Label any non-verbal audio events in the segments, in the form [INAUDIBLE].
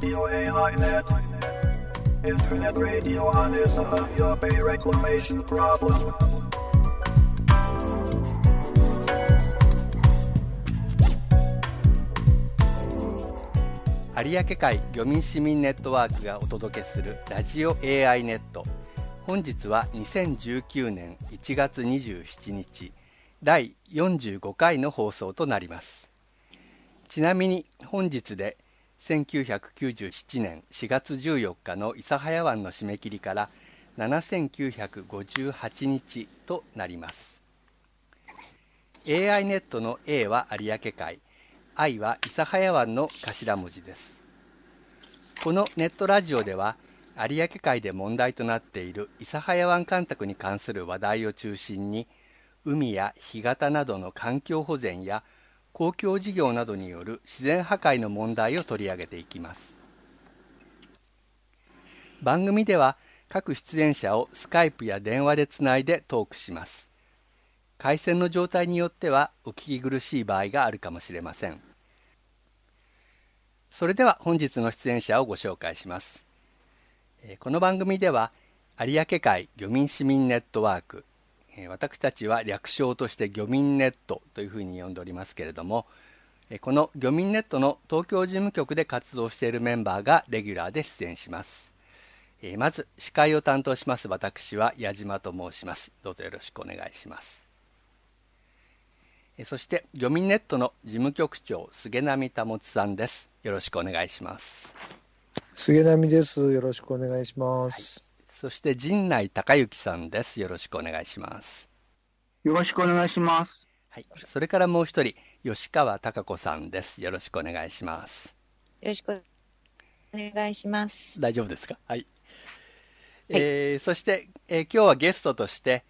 Radio AI Net. Internet radio on is a your pay reclamation problem. 有明海漁民市民ネットワークがお届けするラジオ AI ネット本日は2019年1月27日第45回の放送となりますちなみに本日で1997年4月14日の諫早湾の締め切りから7958日となります。AI ネットの A は有明海 I は諫早湾の頭文字です。このネットラジオでは有明海で問題となっている諫早湾干拓に関する話題を中心に海や干潟などの環境保全や公共事業などによる自然破壊の問題を取り上げていきます。番組では各出演者をスカイプや電話でつないでトークします。回線の状態によってはお聞き苦しい場合があるかもしれません。それでは本日の出演者をご紹介します。この番組では有明海漁民市民ネットワーク私たちは略称として漁民ネットというふうに呼んでおりますけれどもこの漁民ネットの東京事務局で活動しているメンバーがレギュラーで出演します。まず司会を担当します。私は矢島と申します。どうぞよろしくお願いします。そして漁民ネットの事務局長菅波保さんです。よろしくお願いします。菅波です。よろしくお願いします、はいそして陣内隆之さんです。よろしくお願いします。よろしくお願いします。はい。それからもう一人、吉川貴子さんです。よろしくお願いします。よろしくお願いします。大丈夫ですか？はい。はい、えー、そして、えー、今日はゲストとして、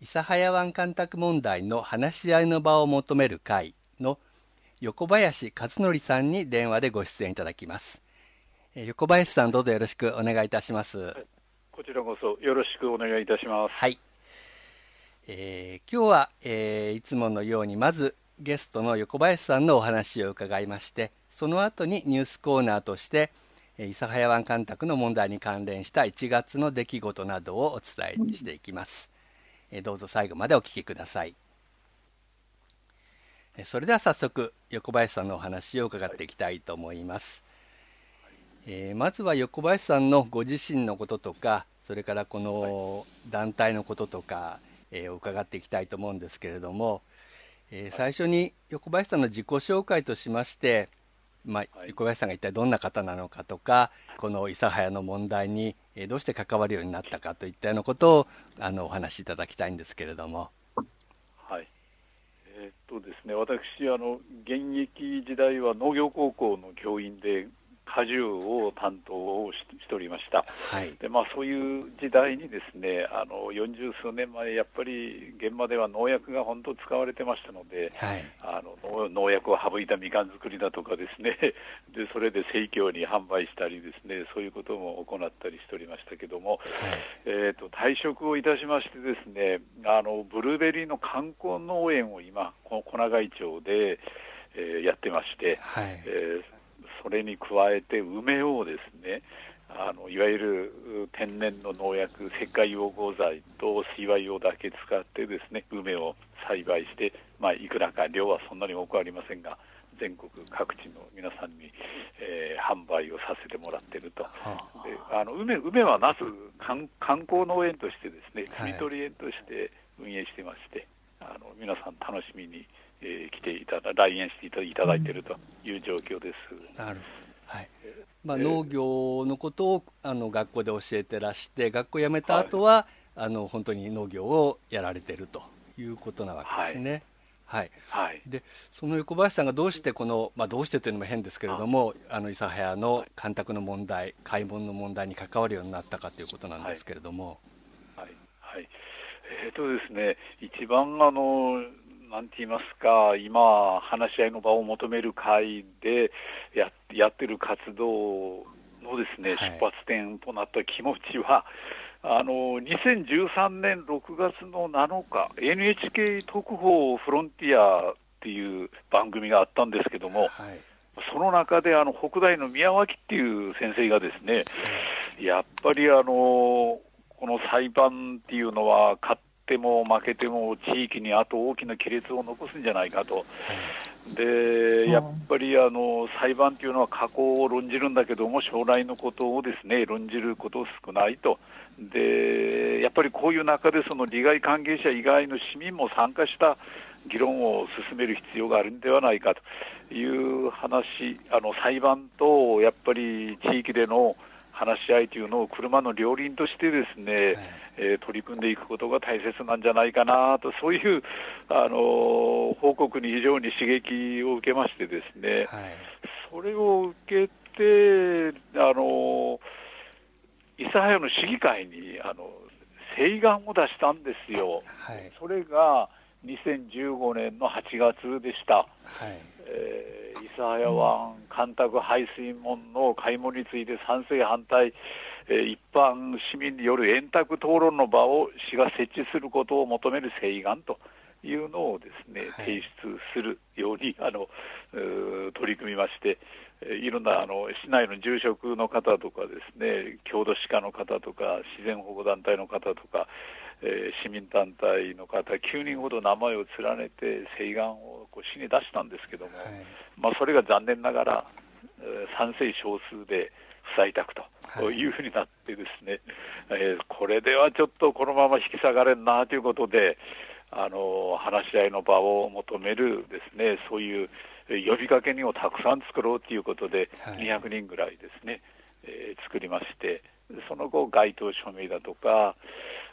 諫早湾干拓問題の話し合いの場を求める会の横林和則さんに電話でご出演いただきます。えー、横林さんどうぞよろしくお願いいたします。こちらこそよろしくお願いいたします。はい。えー、今日は、えー、いつものようにまずゲストの横林さんのお話を伺いましてその後にニュースコーナーとして諫早湾干拓の問題に関連した1月の出来事などをお伝えしていきます、えー、どうぞ最後までお聞きくださいそれでは早速横林さんのお話を伺っていきたいと思います、えー、まずは横林さんのご自身のこととかそれからこの団体のこととか、えー、伺っていきたいと思うんですけれども、えー、最初に横林さんの自己紹介としまして、まあ、横林さんが一体どんな方なのかとかこの諫早の問題に、えー、どうして関わるようになったかといったようなことをあのお話しいただきたいんですけれども。はい。えー、っとですね、私あの現役時代は農業高校の教員で果樹を担当をしておりました、はい、でまあ、そういう時代にですねあの40数年前、やっぱり現場では農薬が本当使われてましたので、はい、あの農薬を省いたみかん作りだとかですね [LAUGHS] でそれで生協に販売したりですねそういうことも行ったりしておりましたけども、はい、えーと、退職をいたしましてですねあのブルーベリーの観光農園を今この小長井町で、えー、やってまして、はい、えーそれに加えて梅をですねあのいわゆる天然の農薬、石灰溶合剤と水和用だけ使ってですね梅を栽培して、まあ、いくらか量はそんなに多くありませんが全国各地の皆さんに、えー、販売をさせてもらっていると、であの梅梅は那須観観光農園としてですね摘み取り園として運営してまして、あの皆さん楽しみにえー、来ていただ来園していただいているという状況です。なるはい。まあ、農業のことをあの学校で教えてらして学校辞めた後は、はい、あの本当に農業をやられているということなわけですね。はい、はい、でその横林さんがどうしてこの、まあ、どうしてというのも変ですけれどもあの諫早の干拓の問題開門の問題に関わるようになったかということなんですけれども。えーとですね、一番あのなんて言いますか、今、話し合いの場を求める会でややってる活動のですね、出発点となった気持ちは、あの2013年6月の7日、NHK 特報フロンティアっていう番組があったんですけども、はい、その中であの北大の宮脇っていう先生がですね、やっぱりあのこの裁判っていうのは、勝っても負けても地域にあと大きな亀裂を残すんじゃないかと、でやっぱりあの裁判っていうのは過去を論じるんだけども、将来のことをですね論じること少ないと。でやっぱりこういう中でその利害関係者以外の市民も参加した議論を進める必要があるんではないかという話、あの裁判とやっぱり地域での話し合いというのを車の両輪としてですね、はい、えー、取り組んでいくことが大切なんじゃないかなと、そういうあの報告に非常に刺激を受けましてですね、はい、それを受けて、あの諫早の市議会にあの請願を出したんですよ。はい、それが2015年の8月でした。はいえー、諫早湾干拓排水門の開門について賛成、反対、えー、一般市民による円卓討論の場を市が設置することを求める請願というのをですね、はい、提出するように [LAUGHS] あの取り組みまして、いろんなあの市内の住職の方とかですね、郷土史家の方とか、自然保護団体の方とか、えー、市民団体の方、9人ほど名前を連ねて請願をこう市に出したんですけども、はい、まあ、それが残念ながら、えー、賛成少数で不採択とい。うふうになってですね、はい、えー、これではちょっとこのまま引き下がれんなということで、あの話し合いの場を求めるですね、そういう呼びかけにをたくさん作ろうということで、200人ぐらいですね、えー、作りまして、その後、街頭署名だとか、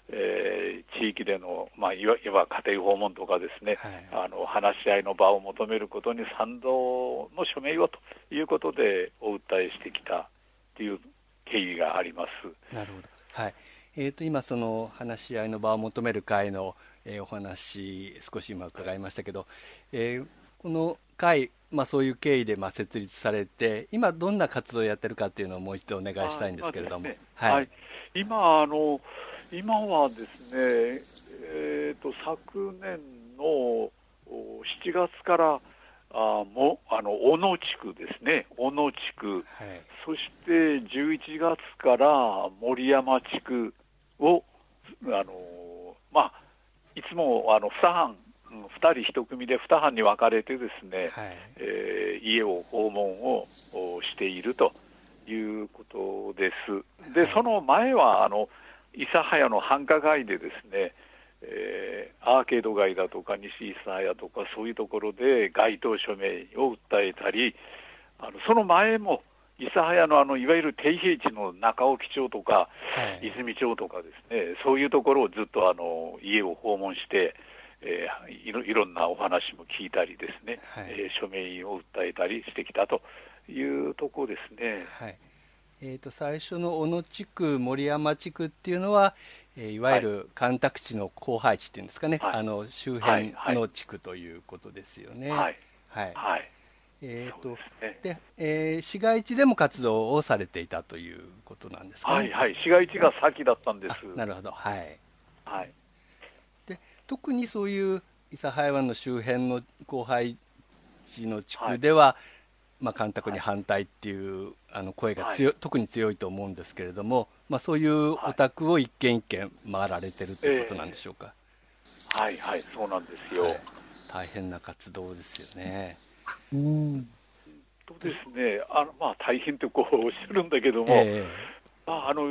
えー、地域での、まあ、いわいわ家庭訪問とかですね、はい、あの話し合いの場を求めることに賛同の署名をということでお訴えしてきたという経緯があります。なるほど、はい。えーと、今、その話し合いの場を求める会の、えー、お話、少し今伺いましたけど、えー、この会、まあ、そういう経緯でまあ設立されて、今、どんな活動をやってるかっていうのをもう一度お願いしたいんですけれども。ね、はい、はい、今あの今はですね、えーと、昨年の7月からあもあの小野地区ですね、小野地区、はい、そして11月から森山地区を、あのまあ、いつもあの2班、2人1組で2班に分かれてですね、はい、えー、家を訪問をしているということです。で、その前はあの諫早の繁華街でですね、えー、アーケード街だとか西諫早とかそういうところで街頭署名を訴えたり、あのその前も諫早のあのいわゆる低平地の中沖町とか、はい、泉町とかですね、そういうところをずっとあの家を訪問して、えー、いろいろんなお話も聞いたりですね、はい、えー、署名を訴えたりしてきたというところですね。はいえー、と最初の小野地区、森山地区っていうのは、えー、いわゆる干拓地の荒廃地っていうんですかね、はい、あの周辺の地区ということですよね。はい、はい。はい。えーとで、ね、えー、市街地でも活動をされていたということなんですか、ね、はいはい、市街地が先だったんです。なるほど、はい。はい、で特にそういう諫早湾の周辺の荒廃地の地区では、はいまあ、干拓に反対っていうあの声が強、はい、特に強いと思うんですけれども、まあ、そういうお宅を一軒一軒回られてるということなんでしょうか。えー、はいはい、そうなんですよ、はい、大変な活動ですよね。うん。とですね、あのまあ、大変ってこうおっしゃるんだけども、えーあの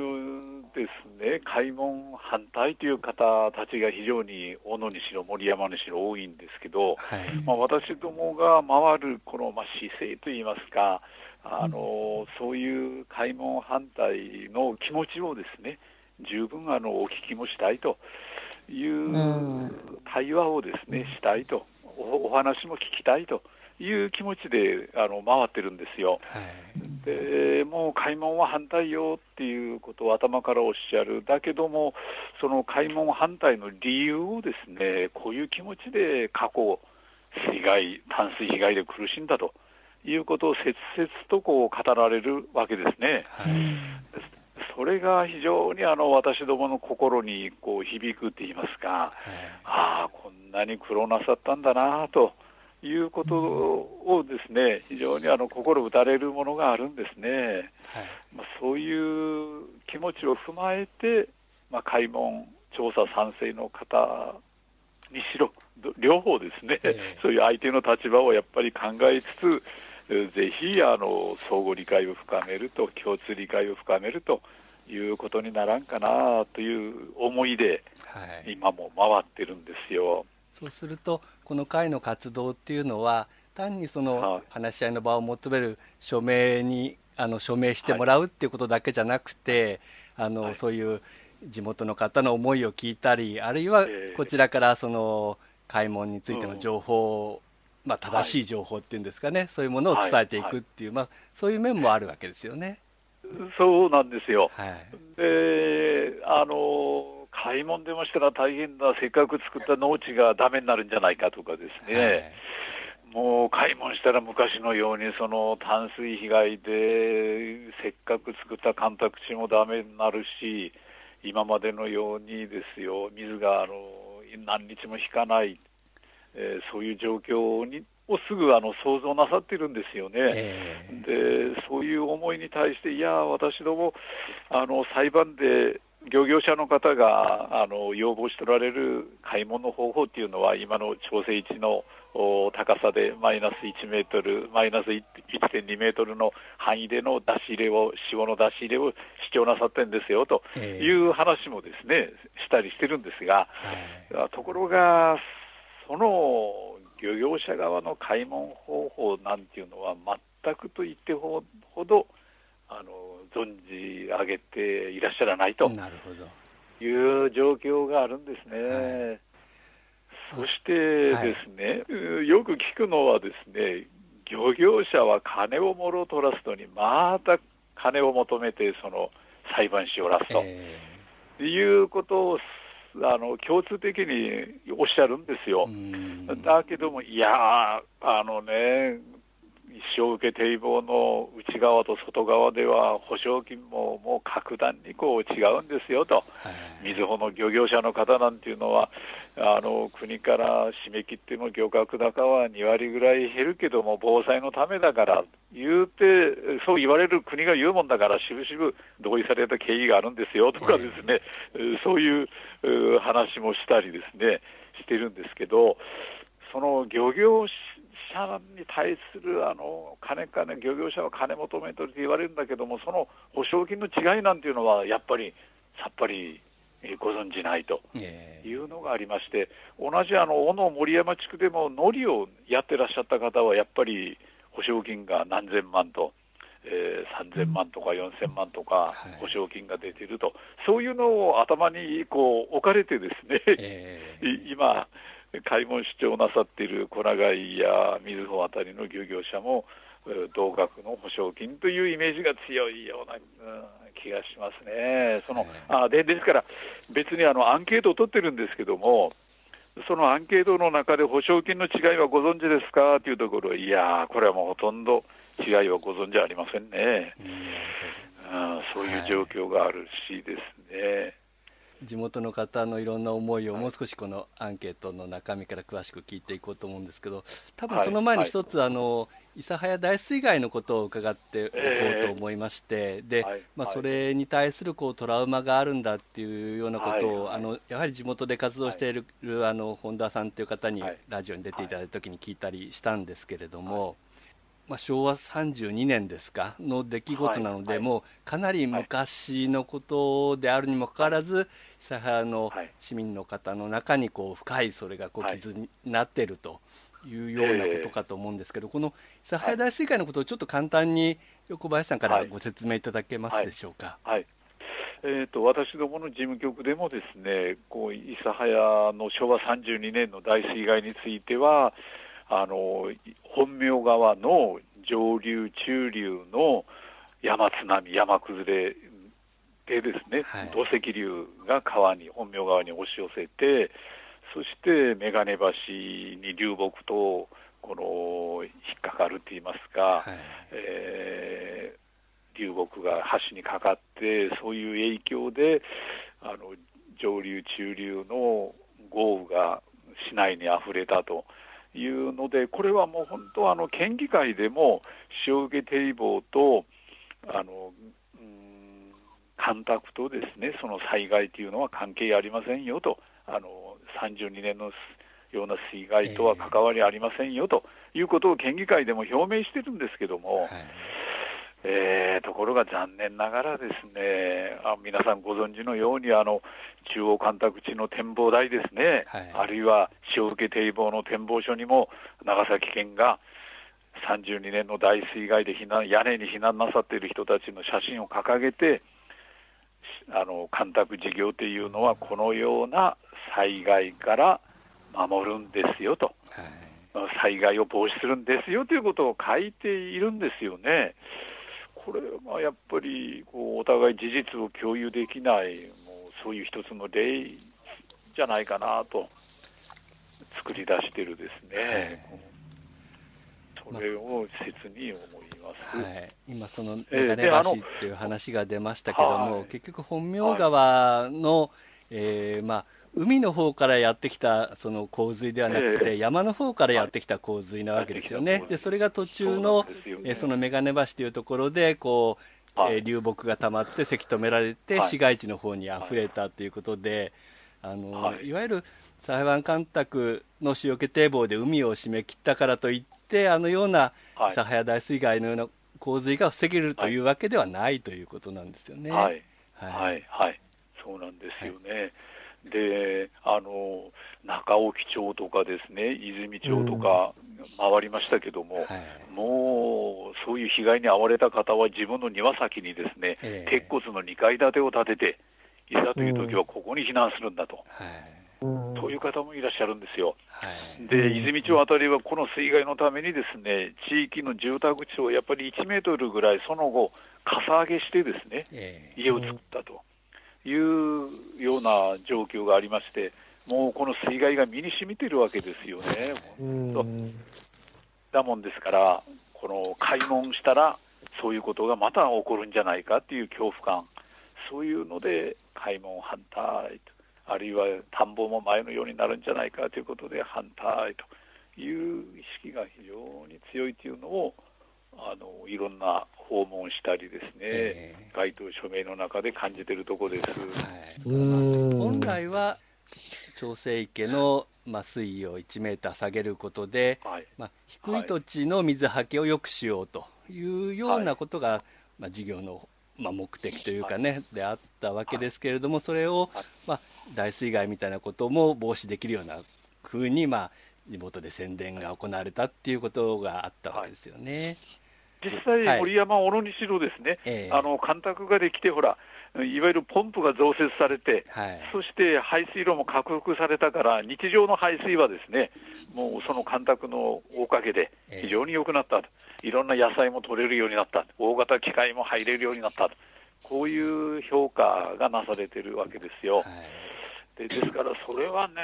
ですね、開門反対という方たちが非常に大野にしろ、森山にしろ多いんですけど、はい、まあ、私どもが回るこの、まあ、姿勢といいますか、あのそういう開門反対の気持ちをですね十分あのお聞きもしたいという対話をですねしたいとお話も聞きたいという気持ちであの回ってるんですよ、はい、でもう開門は反対よっていうことを頭からおっしゃる、だけども、その開門反対の理由をですねこういう気持ちで過去、水害、淡水被害で苦しんだということを切々とこう語られるわけですね。はい。それが非常にあの私どもの心にこう響くって言いますか、はい、ああ、こんなに苦労なさったんだなということをですね、非常にあの心打たれるものがあるんですね。はい、まあ、そういう気持ちを踏まえて、まあ、開門調査賛成の方にしろ、両方ですね、えー、そういう相手の立場をやっぱり考えつつ、ぜひあの相互理解を深めると、共通理解を深めるということにならんかなという思いで、今も回ってるんですよ。そうすると、この会の活動っていうのは、単にその話し合いの場を求める署名にあの署名してもらうっていうことだけじゃなくて、あの、そういう地元の方の思いを聞いたり、あるいはこちらからその開門についての情報、うん、まあ、正しい情報っていうんですかね、はい、そういうものを伝えていくっていう、まあ、そういう面もあるわけですよね。そうなんですよ。はい、で、あの、開門でもしたら大変だ、せっかく作った農地がだめになるんじゃないかとかですね。はい。もう開門したら昔のようにその淡水被害でせっかく作った干拓地もだめになるし今までのようにですよ水があの何日も引かない、えー、そういう状況にをすぐあの想像なさってるんですよね、えー、でそういう思いに対して、いや、私どもあの裁判で漁業者の方があの要望しておられる買い物方法っていうのは、今の調整位置の高さでマイナス1メートル、マイナス1.2メートルの範囲での出し入れを、潮の出し入れを主張なさってるんですよという話もですね、したりしてるんですが、ところが、その漁業者側の開門方法なんていうのは、全くと言ってほど、あの存じ上げていらっしゃらないという状況があるんですね。はい、そしてですね、はい、よく聞くのはですね、漁業者は金をもろを取らすのに、また金を求めてその裁判しおらすと、えー、いうことをあの共通的におっしゃるんですよ。だけども、いやあのね、一生受け堤防の内側と外側では保証金ももう格段にこう違うんですよと、みずほの漁業者の方なんていうのは、あの国から締め切っても漁獲高は2割ぐらい減るけども、防災のためだから言うて、そう言われる国が言うもんだから、しぶしぶ同意された経緯があるんですよとかですね、そういう話もしたりですね、してるんですけど、その漁業者に対するあの金金、漁業者は金求めてると言われるんだけども、その保証金の違いなんていうのは、やっぱりさっぱりご存じないというのがありまして、同じあの小野森山地区でも、のりをやってらっしゃった方は、やっぱり保証金が何千万と。えー、3000万とか4000万とか保証金が出ていると、はい、そういうのを頭にこう置かれてですね、えー、今、開門主張なさっている小長井や瑞穂あたりの漁業者も、同額の保証金というイメージが強いような、うん、気がしますね。そのあでですから、別にあのアンケートを取ってるんですけども、そのアンケートの中で保証金の違いはご存知ですかというところ、いやこれはもうほとんど違いはご存知ありませんね。うん、そういう状況があるしですね。地元の方のいろんな思いをもう少しこのアンケートの中身から詳しく聞いていこうと思うんですけど、多分その前に一つ、あの諫早大水害のことを伺っておこうと思いまして、でまあ、それに対するこうトラウマがあるんだっていうようなことを、あのやはり地元で活動している、あの本田さんという方にラジオに出ていただいたときに聞いたりしたんですけれども。まあ、昭和32年ですかの出来事なので、はいはい、もうかなり昔のことであるにもかかわらず、諫早の市民の方の中にこう深いそれがこう傷になっているというようなことかと思うんですけど、この諫早大水害のことをちょっと簡単に横林さんからご説明いただけますでしょうか？はい、はいえーと、私どもの事務局でもですねこう諫早の昭和32年の大水害についてはあの本名川の上流、中流の山津波、山崩れでですね、はい、土石流が川に、本名川に押し寄せて、そして眼鏡橋に流木とこの引っかかるといいますか、はい、えー、流木が橋にかかって、そういう影響で、あの上流、中流の豪雨が市内にあふれたというので、これはもう本当、あの県議会でも塩受け堤防とあの、うん、干拓とですねその災害というのは関係ありませんよと、あの32年のような水害とは関わりありませんよということを県議会でも表明してるんですけども。はいえー、ところが残念ながらですね、あ皆さんご存知のように、あの中央干拓地の展望台ですね、はい、あるいは塩受け堤防の展望所にも、長崎県が32年の大水害で避難屋根に避難なさっている人たちの写真を掲げて、あの干拓事業というのは、このような災害から守るんですよと、はい、災害を防止するんですよということを書いているんですよね。これはやっぱりこうお互い事実を共有できない、もうそういう一つの例じゃないかなと、作り出してるですね。それを切に思います、はい、今、そのメガネ橋っていう話が出ましたけども、結局、本名川の、えーまあ、海の方からやってきたその洪水ではなくて、山の方からやってきた洪水なわけですよね、でそれが途中のそ,、その眼鏡橋というところでこう、えー、流木がたまってせき止められて、市街地の方に溢れたということで、あのい。わゆる裁判干拓の塩気堤防で海を締め切ったからといって、あのようなサハヤ大水害のような洪水が防げるというわけではないということなんですよね。はい、はい、はい、そうなんですよね。はいであの中沖町とかですね泉町とか回りましたけども、うんはい、もうそういう被害に遭われた方は自分の庭先にですね、えー、鉄骨の2階建てを建てて、いざという時はここに避難するんだと。そういう方もいらっしゃるんですよ。はい、で、泉町あたりはこの水害のためにですね、地域の住宅地をやっぱり1メートルぐらいその後、かさ上げしてですね、えー、家を作ったと。いうような状況がありまして、もうこの水害が身に染みてるわけですよね。だもんですから、この開門したら、そういうことがまた起こるんじゃないかっていう恐怖感、そういうので開門反対と、あるいは田んぼも前のようになるんじゃないかということで反対という意識が非常に強いというのを、あのいろんな訪問したりですね、えー、該当署名の中で感じているところです、はい、本来は調整池の、まあ、水位を1メーター下げることで、はい、まあ、低い土地の水はけを良くしようというようなことが、はい、まあ、事業の、まあ、目的というかね、であったわけですけれども、それを、まあ、大水害みたいなことも防止できるようなふうに、まあ、地元で宣伝が行われたっていうことがあったわけですよね。実際、森山、小野にしろですね、はい、あの干拓ができて、ほら、いわゆるポンプが増設されて、はい、そして排水路も拡幅されたから、日常の排水はですね、もうその干拓のおかげで非常に良くなった。と、いろんな野菜も取れるようになった、大型機械も入れるようになった。と、こういう評価がなされてるわけですよ。はい。でですから、それはね、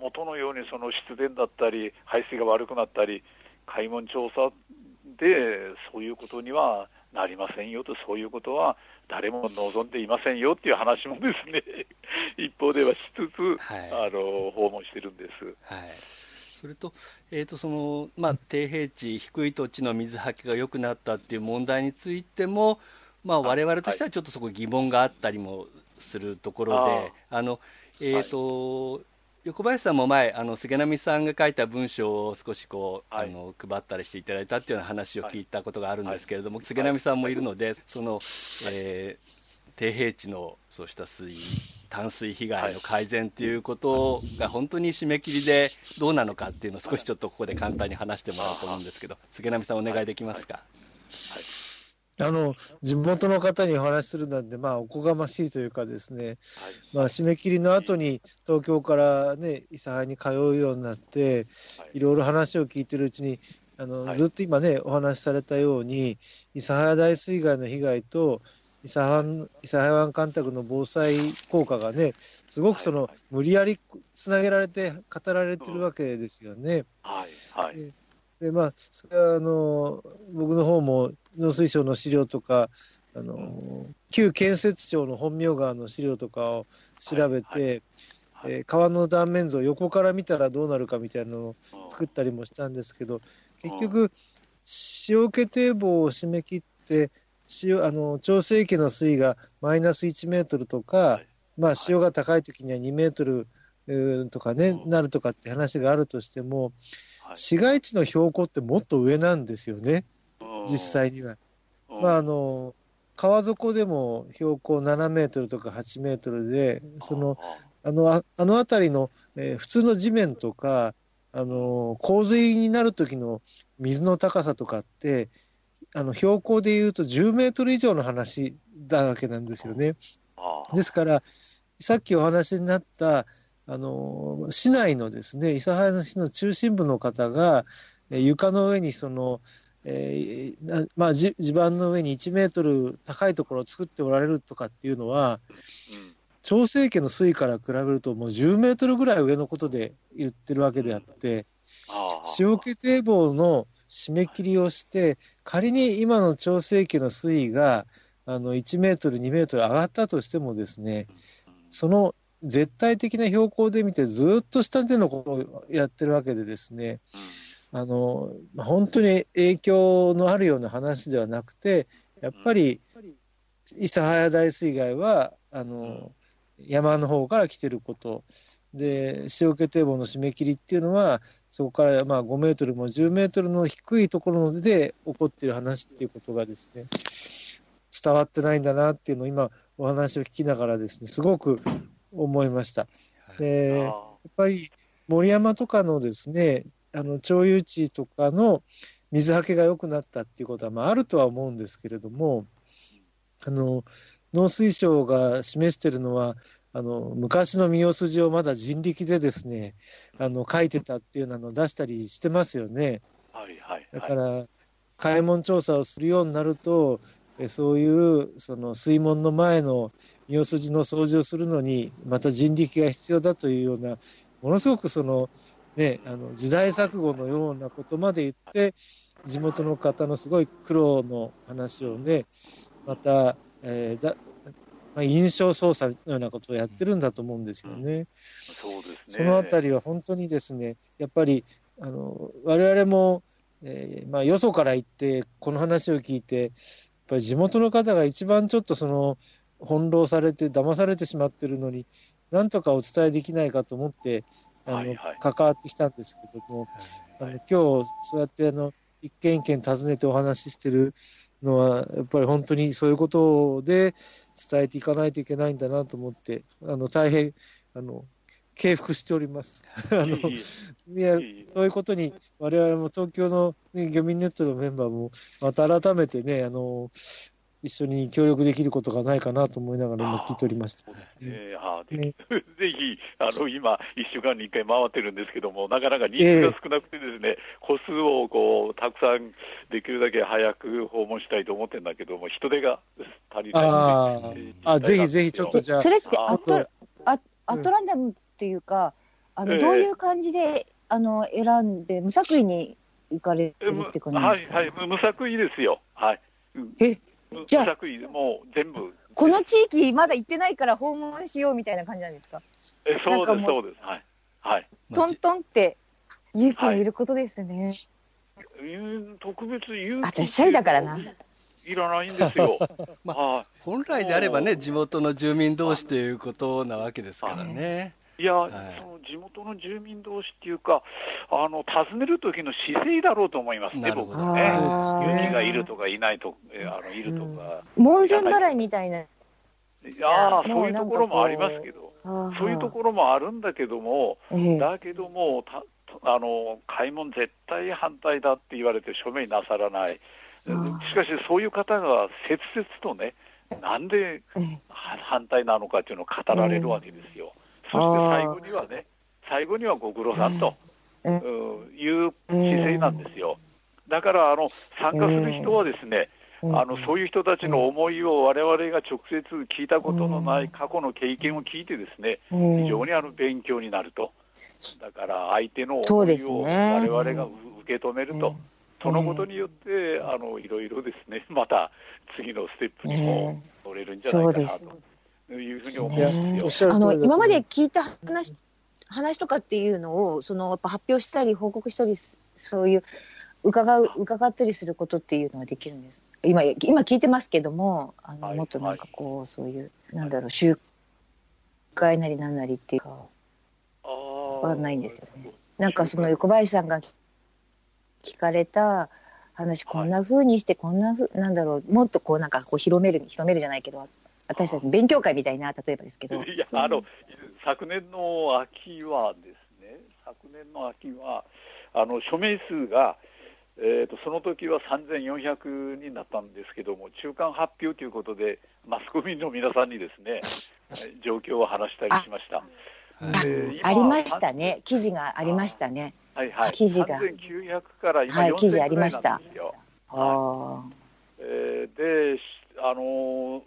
元のようにその湿電だったり、排水が悪くなったり、開門調査で、そういうことにはなりませんよと、そういうことは誰も望んでいませんよっていう話もですね、[LAUGHS] 一方ではしつつ、はい、あの訪問してるんです。はい。それと、えーとそのまあ、低平地、低い土地の水はけが良くなったっていう問題についても、まあ、我々としてはちょっとそこ疑問があったりもするところで、あのえーと、はい横林さんも前、あの菅波さんが書いた文章を少しこう、はい、あの配ったりしていただいたっていうような話を聞いたことがあるんですけれども、はい、菅波さんもいるので、その、えー、低平地のそうした水淡水被害の改善ということが本当に締め切りでどうなのかっていうのを少しちょっとここで簡単に話してもらおうと思うんですけど、菅波さん、お願いできますか？はいあの地元の方にお話しするなんで、まあ、おこがましいというかですね、はい、まあ、締め切りの後に東京からね、諫早に通うようになって、はい、いろいろ話を聞いてるうちに、あの、はい、ずっと今ね、お話しされたように、諫早大水害の被害と、諫早湾干拓の防災効果がね、すごくその、無理やりつなげられて語られてるわけですよね。はい。はい。でまあ、それはあの僕の方も農水省の資料とか、あの旧建設庁の本名川の資料とかを調べて、はい。はい。えー、川の断面図を横から見たらどうなるかみたいなのを作ったりもしたんですけど、結局、潮気堤防を締め切って、潮あの調整池の水位がマイナス1メートルとか、はい、まあ、潮が高い時には2メートルとかね、なるとかって話があるとしても、市街地の標高ってもっと上なんですよね、実際には。まあ、あの川底でも標高7メートルとか8メートルで、そのあのあの辺りの、えー、普通の地面とか、あの洪水になる時の水の高さとかって、あの標高でいうと10メートル以上の話だわけなんですよね。ですから、さっきお話になった、あの市内のですね、諫早市の中心部の方が、床の上にその、えーまあ、地盤の上に1メートル高いところを作っておられるとかっていうのは、うん、調整家の水位から比べると、もう10メートルぐらい上のことで言ってるわけであって、塩気堤防の締め切りをして、仮に今の調整家の水位があの1メートル、2メートル上がったとしてもですね、その絶対的な標高で見てずっと下でのことをやってるわけでですね、あの本当に影響のあるような話ではなくてやっぱり諫早大水害はあの山の方から来てること。で塩気堤防の締め切りっていうのはそこからまあ5メートルも10メートルの低いところで起こっている話っていうことがですね伝わってないんだなっていうのを今お話を聞きながらですねすごく思いました。でやっぱり森山とかのですねあの町有地とかの水はけが良くなったっていうことは、まあ、あるとは思うんですけれどもあの農水省が示しているのはあの昔の見世筋をまだ人力でですねあの書いてたっていうのを出したりしてますよね。はいはい、だから開門調査をするようになるとそういうその水門の前の三筋の掃除をするのにまた人力が必要だというようなものすごくその、ね、あの時代錯誤のようなことまで言って地元の方のすごい苦労の話をねまた、えーだまあ、印象操作のようなことをやってるんだと思うんですよね。そうですねそのあたりは本当にですねやっぱりあの我々も、えーまあ、よそから行ってこの話を聞いてやっぱり地元の方が一番ちょっとその翻弄されて騙されてしまってるのになんとかお伝えできないかと思ってあの、はいはい、関わってきたんですけども、あの今日そうやってあの一軒一軒訪ねてお話ししてるのはやっぱり本当にそういうことで伝えていかないといけないんだなと思ってあの大変あの敬服しております。[LAUGHS] あのいやそういうことに我々も東京の、ね、漁民ネットのメンバーもまた改めてねあの一緒に協力できることがないかなと思いながら今聞いておりました。えー、あね、[LAUGHS] ぜひあの今、1週間に1回回ってるんですけども、なかなか人数が少なくてですね、えー、歩数をこうたくさんできるだけ早く訪問したいと思ってるんだけども、人手が足りないああぜひぜひちょっとじゃあ。それってアトアアトランダムっていうか、あの、どういう感じであの選んで、無作為に行かれるって感じですか、はいはい、無作為ですよ。はい、えじゃあ、もう全部。この地域、まだ行ってないから訪問しようみたいな感じなんですか？えそうです、そうです。はい。はい。トントンって勇気をいることですね。はい、特別勇気私、シャイだからな。いらないんですよ。[LAUGHS] まあ、本来であればね、地元の住民同士ということなわけですからね。いや、はい、その地元の住民同士っていうか、あの訪ねる時の姿勢だろうと思いますね、僕はね。勇気がいるとかいないと、あのいるとか。門前払いみたいな。いやそういうところもありますけど、そういうところもあるんだけども、だけども、たあの開門絶対反対だって言われて署名なさらない、しかしそういう方が切々とね、なんで反対なのかっていうのを語られるわけですよ。そして最後にはね、最後にはご苦労さんと、いう姿勢なんですよ。だからあの参加する人はですね、あのそういう人たちの思いを我々が直接聞いたことのない過去の経験を聞いてですね、非常にあの勉強になると。だから相手の思いを我々が受け止めると。そのことによって、あのいろいろですね、また次のステップにも乗れるんじゃないかなと。いうふうに思いますよ。あの今まで聞いた話話とかっていうのをそのやっぱ発表したり報告したりそういう伺う伺ったりすることっていうのはできるんです。今今聞いてますけどもあの、はい、もっとなんかこう、はい、そういうなんだろう集会なりなんなりっていうかはないんですよね。なんかその横林さんが聞かれた話こんなふうにしてこんなふうなんだろうもっとこうなんかこう広める広めるじゃないけど私たち勉強会みたいな例えばですけど [LAUGHS] いやあの昨年の秋はですね昨年の秋はあの署名数がえーと、その時は3400になったんですけども、中間発表ということで、マスコミの皆さんにですね、[LAUGHS] 状況を話したりしました。ありましたね、記事がありましたね。はいはい、記事が。3900から今4000記事ありました。はい、えー、で、あの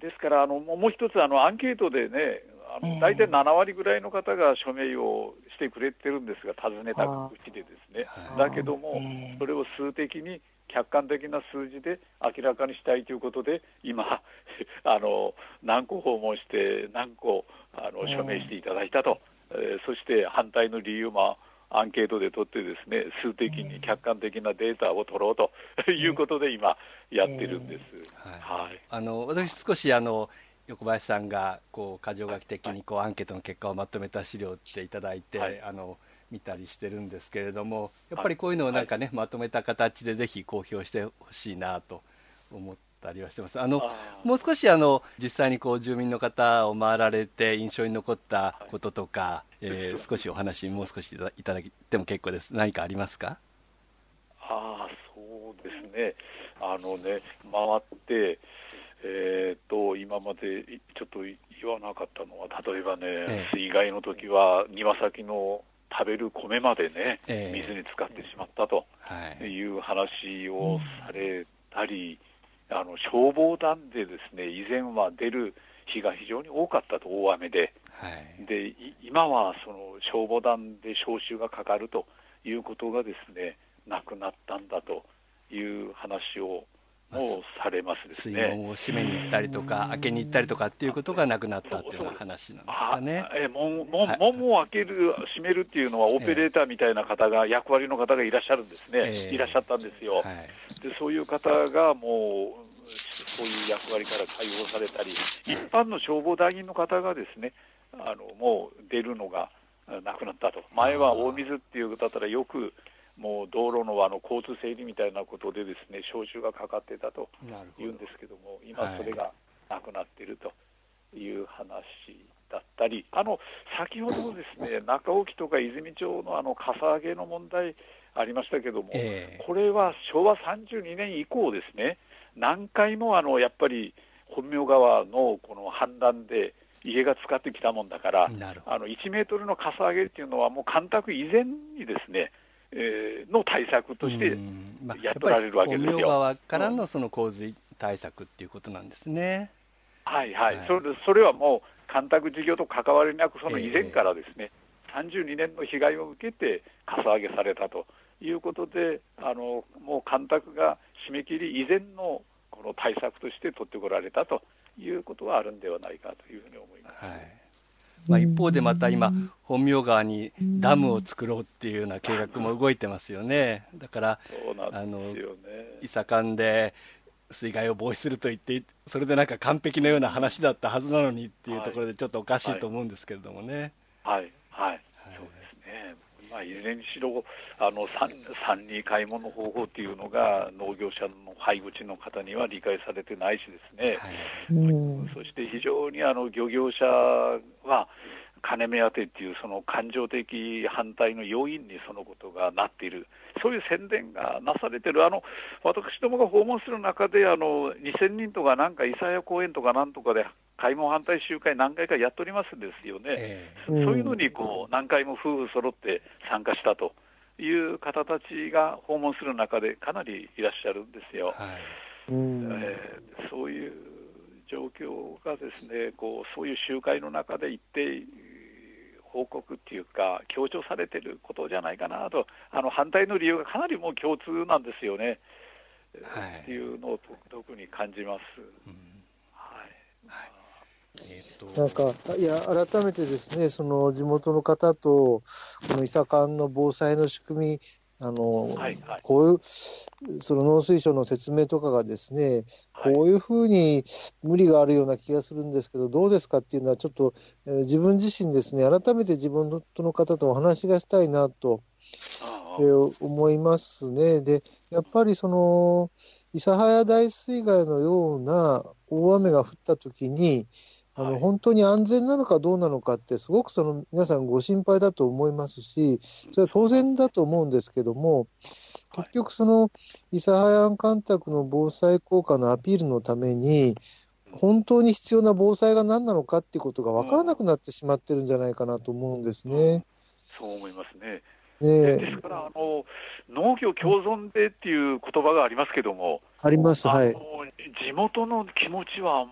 ですからあのもう一つあのアンケートでね、あの大体7割ぐらいの方が署名をしてくれてるんですが、尋ねたうちでですね、だけども、それを数的に客観的な数字で明らかにしたいということで、今、[LAUGHS] あの何個訪問して、何個あの署名していただいたと、えー、そして反対の理由もアンケートで取ってですね数的に客観的なデータを取ろうということで今やってるんです。はい、あの私少しあの横林さんがこう箇条書き的にこうアンケートの結果をまとめた資料っていただいて、はい、あの見たりしてるんですけれどもやっぱりこういうのをなんかね、はい、まとめた形でぜひ公表してほしいなと思ったりはしてます。あのもう少しあの実際にこう住民の方を回られて印象に残ったこととか、はい、えー、少しお話もう少しいただいても結構です。何かありますか？あそうですね。あのね回ってえーと、今までちょっと言わなかったのは、例えばね、え水害の時は庭先の食べる米までね、え水に浸かってしまったという話をされたり、あの消防団でですね以前は出る日が非常に多かったと、大雨で、はい、で今はその消防団で招集がかかるということがですねなくなったんだという話ををされますですね。水門を閉めに行ったりとか、開けに行ったりとかっていうことがなくなったっていう話なんですかね。え門門門を開ける、閉めるっていうのは、オペレーターみたいな方が、役割の方がいらっしゃるんですね、えー、いらっしゃったんですよ、はい、でそういう方がもう、そういう役割から解放されたり、一般の消防団員の方がですねあのもう出るのがなくなったと、前は大水っていうだったらよくもう道路のあの交通整理みたいなことでですね招集がかかってたというんですけども今それがなくなっているという話だったり、はい、あの先ほどですね [LAUGHS] 中沖とか泉町のあのかさ上げの問題ありましたけども、えー、これは昭和32年以降ですね何回もあのやっぱり本名川のこの氾濫で家が使ってきたもんだから、あの1メートルのかさ上げっていうのは、もう干拓以前にですね、えー、の対策としてやっておられるわけですよ。川からのその洪水対策っていうことなんですね。はいはい、はい、それそれはもう、干拓事業と関わりなく、その以前からですね、えー、32年の被害を受けて、かさ上げされたということで、あのもう干拓が締め切り以前のこの対策として取ってこられたということはあるんではないかというふうに思います。はいまあ、一方でまた今、本名川にダムを作ろうっていうような計画も動いてますよね、だから、あの伊佐間で水害を防止すると言って、それでなんか完璧なような話だったはずなのにっていうところで、ちょっとおかしいと思うんですけれどもね。はい、はい、はい、そうですね、まあ、いずれにしろ、あの産産に買い物方法っていうのが、農業者の配口の方には理解されてないしですね、はい、そして非常にあの漁業者は、金目当てっていうその感情的反対の要因にそのことがなっている、そういう宣伝がなされてる、あの私どもが訪問する中で、あの2000人とか、なんか諫早公園とかなんとかで、開門反対集会、何回かやっておりますですよね、えー、そういうのにこう何回も夫婦揃って参加したという方たちが訪問する中で、かなりいらっしゃるんですよ。はい。えー、そういう状況がですねこうそういう集会の中で一定報告っていうか、強調されてることじゃないかなと、あの反対の理由がかなりもう共通なんですよね、はい、っていうのを特に感じます。うん、なんか、いや、改めてですね、その地元の方と、この伊佐館の防災の仕組み、あの、はいはい、こういう、その農水省の説明とかがですね、こういうふうに無理があるような気がするんですけど、どうですかっていうのは、ちょっと、えー、自分自身ですね、改めて自分の方とお話がしたいなと、えー、思いますね。で、やっぱりその、諫早大水害のような大雨が降ったときに、あの、はい、本当に安全なのかどうなのかって、すごくその皆さんご心配だと思いますし、それは当然だと思うんですけども、結局その、諫早湾干拓の防災効果のアピールのために、本当に必要な防災が何なのかっていうことが分からなくなってしまってるんじゃないかなと思うんですね。うん、そう思いますね。ねですからあの、農業共存でっていう言葉がありますけども、あります、はい。地元の気持ちは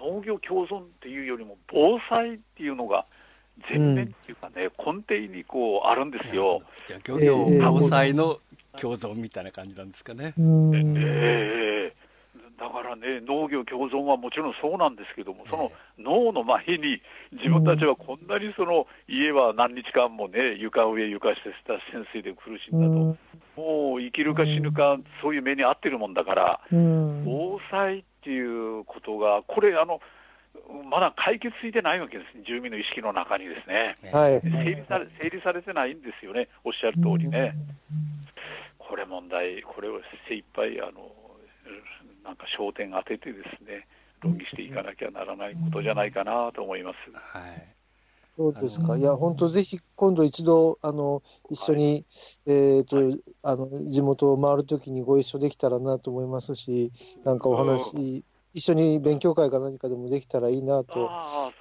農業共存っていうよりも、防災っていうのが前面っていうかね、うん、根底にこうあるんですよ。じゃあ、漁業防災の共存みたいな感じなんですかね。えー、だからね、農業共存はもちろんそうなんですけども、その農の前に、自分たちはこんなにその家は何日間もね、床上、床下した潜水で苦しんだと、もう生きるか死ぬか、そういう目に遭ってるもんだから、防災っていうことが、これ、あのまだ解決ついてないわけですね、住民の意識の中にですね、はい、整理され整理されてないんですよね、おっしゃる通りね。これ問題、これを精一杯あのなんか焦点当ててですね、論議していかなきゃならないことじゃないかなと思います。はいそうですか。いや、本当ぜひ今度一度、あの、一緒に、はい、えっ、と、はい、あの、地元を回るときにご一緒できたらなと思いますし、なんかお話、一緒に勉強会か何かでもできたらいいなと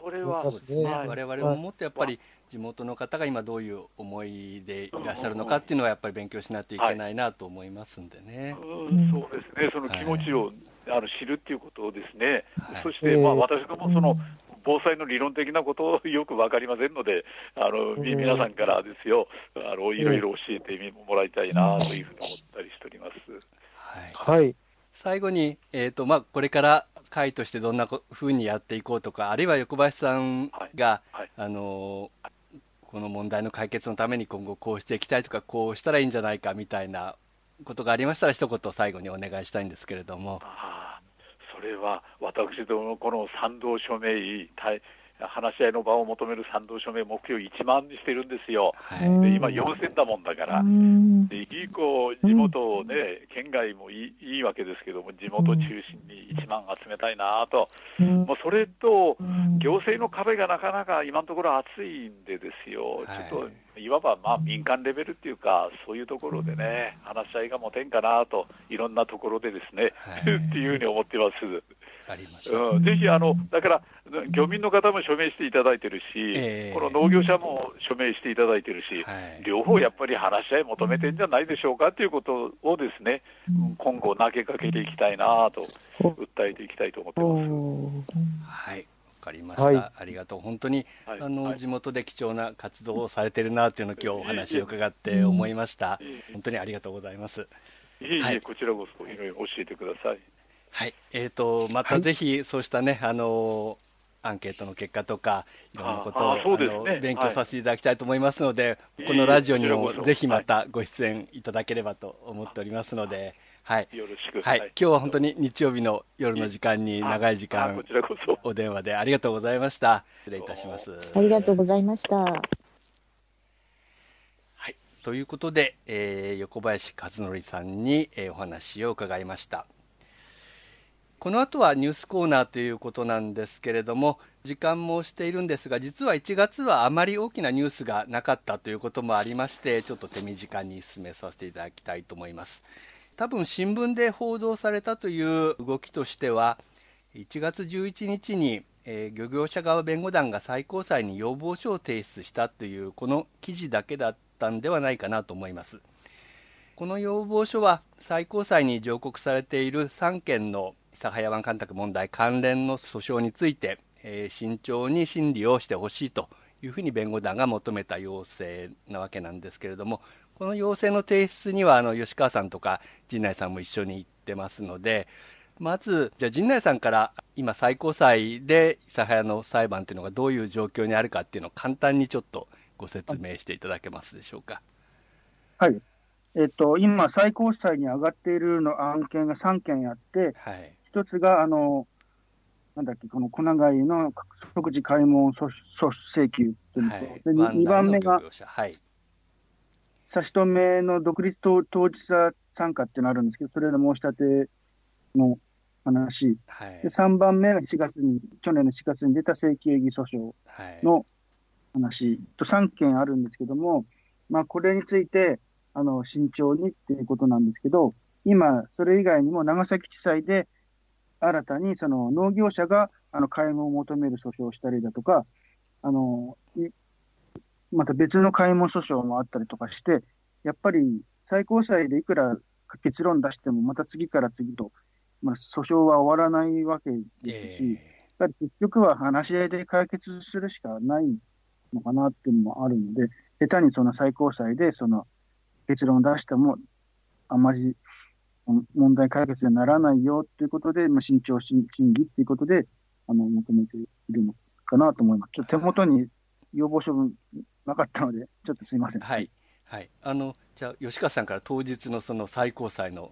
思いますね。我々ももっとやっぱり地元の方が今どういう思いでいらっしゃるのかっていうのはやっぱり勉強しないといけないなと思いますんでね。うん、そうですね。その気持ちを、はい、あの知るっていうことですね。はい、そして、まあ私どもその、防災の理論的なことをよく分かりませんので、あの皆さんからですよ。あの、いろいろ教えてもらいたいなというふうに思ったりしております。はい、はい。最後に、えーとまあ、これから会としてどんなふうにやっていこうとか、あるいは横林さんが、はい。はい、あのこの問題の解決のために今後こうしていきたいとか、こうしたらいいんじゃないかみたいなことがありましたら、一言最後にお願いしたいんですけれども。これは私どもこの賛同署名話し合いの場を求める賛同署名目標1万にしてるんですよ、はい、で今4000だもんだから、で以降、地元をね、県外もいいいいわけですけども、地元中心に1万集めたいなと、もうそれと、行政の壁がなかなか今のところ厚いんでですよ、ちょっといわばまあ民間レベルっていうか、そういうところでね、話し合いが持てんかなと、いろんなところでですね、はい、[LAUGHS] っていうふうに思ってます。うん、ぜひあの、だから、漁民の方も署名していただいてるし、えー、この農業者も署名していただいてるし、はい、両方やっぱり話し合い求めてんじゃないでしょうかということをですね、今後投げかけていきたいなと、訴えていきたいと思ってます。はい。わかりました、はい、ありがとう、本当に、はい、あの、はい、地元で貴重な活動をされてるなというのを今日お話を伺って思いました、本当にありがとうございます。いえいえ、こちらこそいろいろ教えてください。はい、えーと、またぜひ、そうしたね、あのアンケートの結果とか、いろんなことを、あの勉強させていただきたいと思いますので、はい、このラジオにもぜひまたご出演いただければと思っておりますので、はい、よろしく、はい、今日は本当に日曜日の夜の時間に長い時間、お電話でありがとうございました。失礼いたします。ありがとうございました。はい、ということで、えー、横林和則さんに、えー、お話を伺いました。この後はニュースコーナーということなんですけれども時間もしているんですが実は1月はあまり大きなニュースがなかったということもありましてちょっと手短に進めさせていただきたいと思います。多分新聞で報道されたという動きとしては1月11日に、えー、漁業者側弁護団が最高裁に要望書を提出したというこの記事だけだったんではないかなと思います。この要望書は最高裁に上告されている3件の諫早湾干拓問題関連の訴訟について、えー、慎重に審理をしてほしいというふうに弁護団が求めた要請なわけなんですけれども、この要請の提出にはあの吉川さんとか陣内さんも一緒に行ってますので、まず、じゃあ陣内さんから今最高裁で諫早の裁判というのがどういう状況にあるかっていうのを簡単にちょっとご説明していただけますでしょうか。はい。えっと、今、最高裁に上がっているの案件が3件あって、はい、1つが、あの、なんだっけ、この粉貝の即時開門訴請求というのと、はい、で 2, 番目が、はい、差し止めの独立当事者参加っていうのがあるんですけど、それの申し立ての話、はい、で3番目が4月に、去年の4月に出た正規営義訴訟の話と3件あるんですけども、まあ、これについてあの慎重にっていうことなんですけど、今、それ以外にも長崎地裁で新たにその農業者があの開門を求める訴訟をしたりだとか、あのまた別の開門訴訟もあったりとかして、やっぱり最高裁でいくら結論出しても、また次から次とまあ、訴訟は終わらないわけですし、えー、結局は話し合いで解決するしかないのかなっていうのもあるので、下手にその最高裁でその結論を出しても、あまり問題解決にならないよということで、まあ、慎重審議ということであの求めているのかなと思います。ちょっと手元に要望書分なかったので、ちょっとすみません。はい。はい。あの、じゃあ、吉川さんから当日のその最高裁の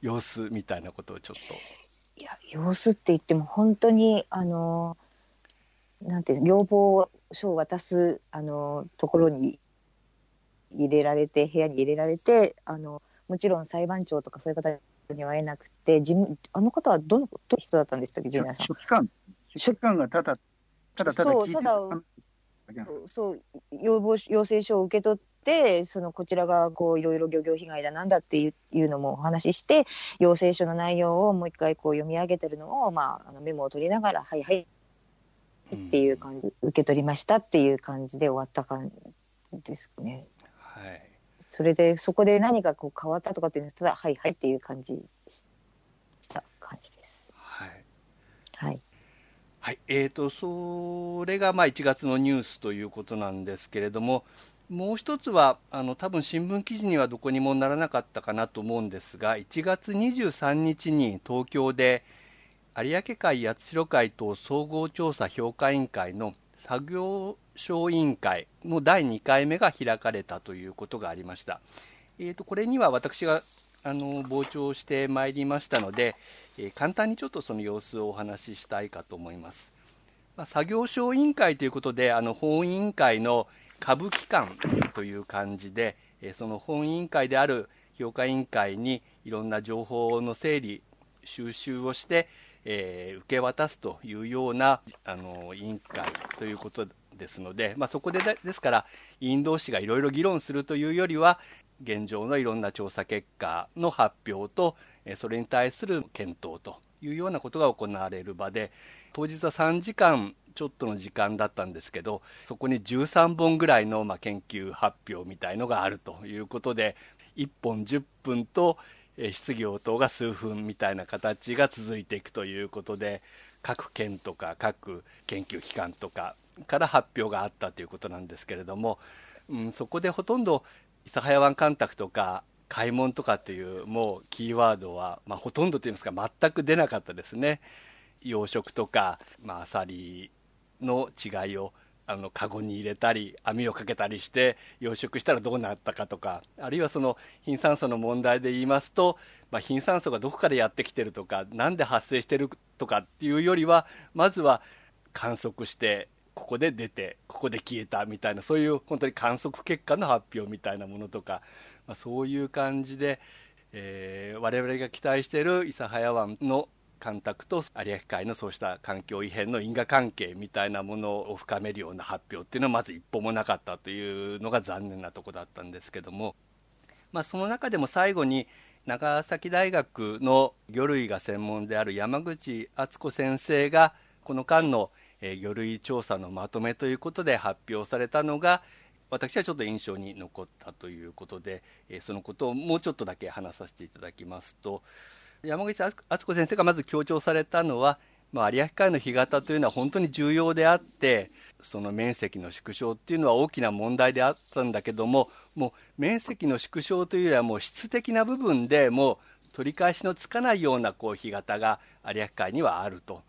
様子みたいなことをちょっと。いや様子って言っても本当にあのなんて要望書を渡すあのところに入れられて部屋に入れられてあのもちろん裁判長とかそういう方には会えなくて事務あの方はどの人だったんでしたっけジュニアさん。書記官書記官がただただただ聞いてただそう要望要請書を受け取っってそのこちらがこういろいろ漁業被害だなんだっていうのもお話しして要請書の内容をもう一回こう読み上げてるのを、まあ、あのメモを取りながら「はいはい」っていう感じ、受け取りましたっていう感じで終わった感じですね。はい、それでそこで何かこう変わったとかっていうのはただ「はいはい」っていう感じした。感じです。はい、はい。はい、えーと、それがまあ1月のニュースということなんですけれども、もう一つはあの多分新聞記事にはどこにもならなかったかなと思うんですが1月23日に東京で有明海八代海等総合調査評価委員会の作業小委員会の第2回目が開かれたということがありました。えーと、これには私があの傍聴してまいりましたので、えー、簡単にちょっとその様子をお話ししたいかと思います。まあ、作業小委員会ということで、あの本委員会の下部機関という感じで、えその本委員会である評価委員会にいろんな情報の整理、収集をして、えー、受け渡すというようなあの委員会ということですので、まあ、そこでですから委員同士がいろいろ議論するというよりは現状のいろんな調査結果の発表とそれに対する検討というようなことが行われる場で当日は3時間ちょっとの時間だったんですけどそこに13本ぐらいの、まあ、研究発表みたいのがあるということで1本10分と質疑応答が数分みたいな形が続いていくということで各県とか各研究機関とかから発表があったということなんですけれども、うん、そこでほとんど諫早湾干拓とか開門とかっていうもうキーワードは、まあ、ほとんどといいますか全く出なかったですね。養殖とか、まあ、アサリの違いをあのカゴに入れたり網をかけたりして養殖したらどうなったかとかあるいはその貧酸素の問題で言いますと、まあ、貧酸素がどこからやってきてるとか何で発生してるとかっていうよりはまずは観測してここで出てここで消えたみたいなそういう本当に観測結果の発表みたいなものとか、まあ、そういう感じで、えー、我々が期待している諫早湾の干拓と有明海のそうした環境異変の因果関係みたいなものを深めるような発表っていうのはまず一歩もなかったというのが残念なとこだったんですけども、まあ、その中でも最後に長崎大学の魚類が専門である山口敦子先生がこの間のえ魚類調査のまとめということで発表されたのが私はちょっと印象に残ったということでえそのことをもうちょっとだけ話させていただきますと山口敦子先生がまず強調されたのは、まあ、有明海の干潟というのは本当に重要であってその面積の縮小っていうのは大きな問題であったんだけどももう面積の縮小というよりはもう質的な部分でもう取り返しのつかないようなこう干潟が有明海にはあると。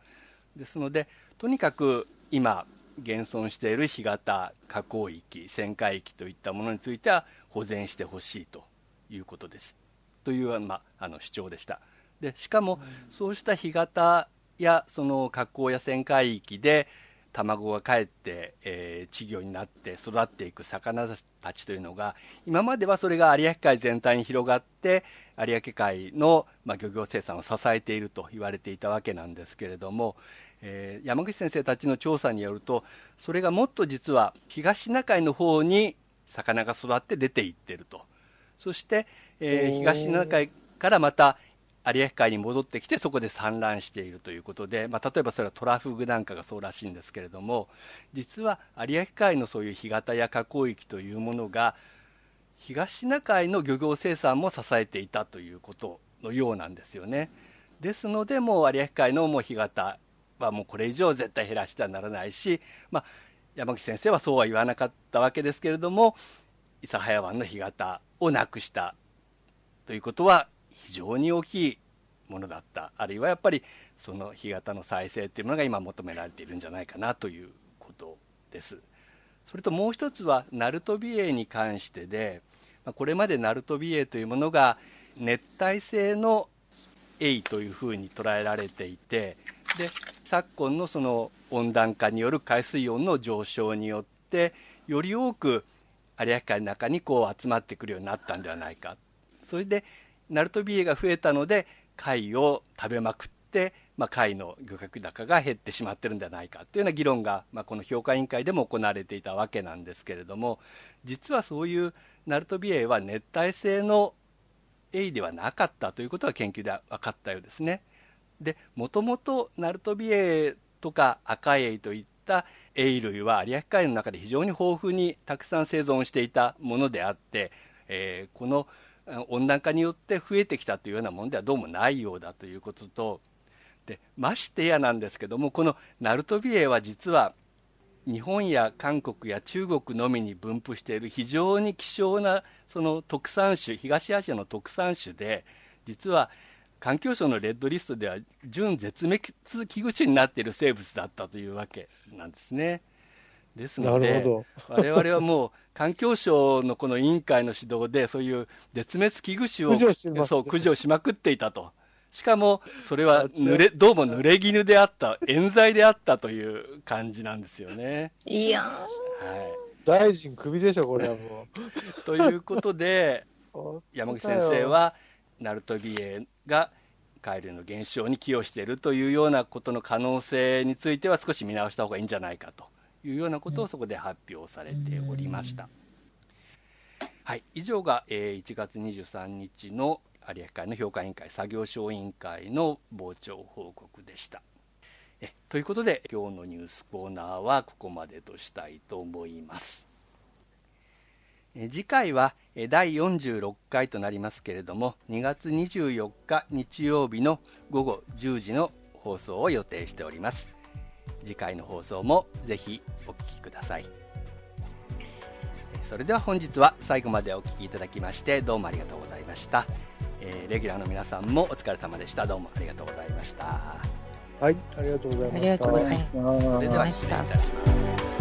ですのでとにかく今現存している干潟河口域旋回域といったものについては保全してほしいということです。という、まあ、あの主張でした。でしかも、そうした干潟やその河口や旋回域で卵がかえって、えー、稚魚になって育っていく魚たちというのが今まではそれが有明海全体に広がって有明海の、まあ、漁業生産を支えていると言われていたわけなんですけれども、えー、山口先生たちの調査によるとそれがもっと実は東シナ海の方に魚が育って出ていってるとそして、えー、東シナ海からまた有明海に戻ってきてそこで産卵しているということで、まあ、例えばそれはトラフグなんかがそうらしいんですけれども実は有明海のそういう干潟や河口域というものが東シナ海の漁業生産も支えていたということのようなんですよね。ですのでもう有明海のもう干潟はもうこれ以上絶対減らしてはならないし、まあ、山口先生はそうは言わなかったわけですけれども諫早湾の干潟をなくしたということは非常に大きいものだった。あるいはやっぱりその干潟の再生っていうものが今求められているんじゃないかなということです。それともう一つはナルトビエイに関してでこれまでナルトビエイというものが熱帯性のエイというふうに捉えられていてで昨今のその温暖化による海水温の上昇によってより多く有明海の中にこう集まってくるようになったんではないかそれでナルトビエが増えたので貝を食べまくって、まあ、貝の漁獲高が減ってしまってるんじゃないかというような議論が、まあ、この評価委員会でも行われていたわけなんですけれども実はそういうナルトビエは熱帯性のエイではなかったということが研究で分かったようですね。でもともとナルトビエとか赤エイといったエイ類は有明海の中で非常に豊富にたくさん生存していたものであって、えー、この温暖化によって増えてきたというようなものではどうもないようだということとでましてやなんですけどもこのナルトビエは実は日本や韓国や中国のみに分布している非常に希少なその特産種東アジアの特産種で実は環境省のレッドリストでは準絶滅危惧種になっている生物だったというわけなんですね。ですので我々はもう環境省のこの委員会の指導でそういう絶滅危惧種をそう駆除しまくっていたと。しかも、それは濡れ、どうも濡れ衣であった、冤罪であったという感じなんですよね。いやはい。大臣首でしょ、これはもう。ということで、[LAUGHS] 山口先生は、ナルトビエが海流の減少に寄与しているというようなことの可能性については少し見直した方がいいんじゃないかというようなことをそこで発表されておりました。はい、以上が、えー、1月23日の有明海の評価委員会作業小委員会の傍聴報告でした。えということで今日のニュースコーナーはここまでとしたいと思います。次回は第46回となりますけれども2月24日日曜日の午後10時の放送を予定しております。次回の放送もぜひお聞きください。それでは本日は最後までお聴きいただきましてどうもありがとうございました。えー、レギュラーの皆さんもお疲れ様でした。どうもありがとうございました。はいありがとうございました。ありがとうございました。それでは失礼いたします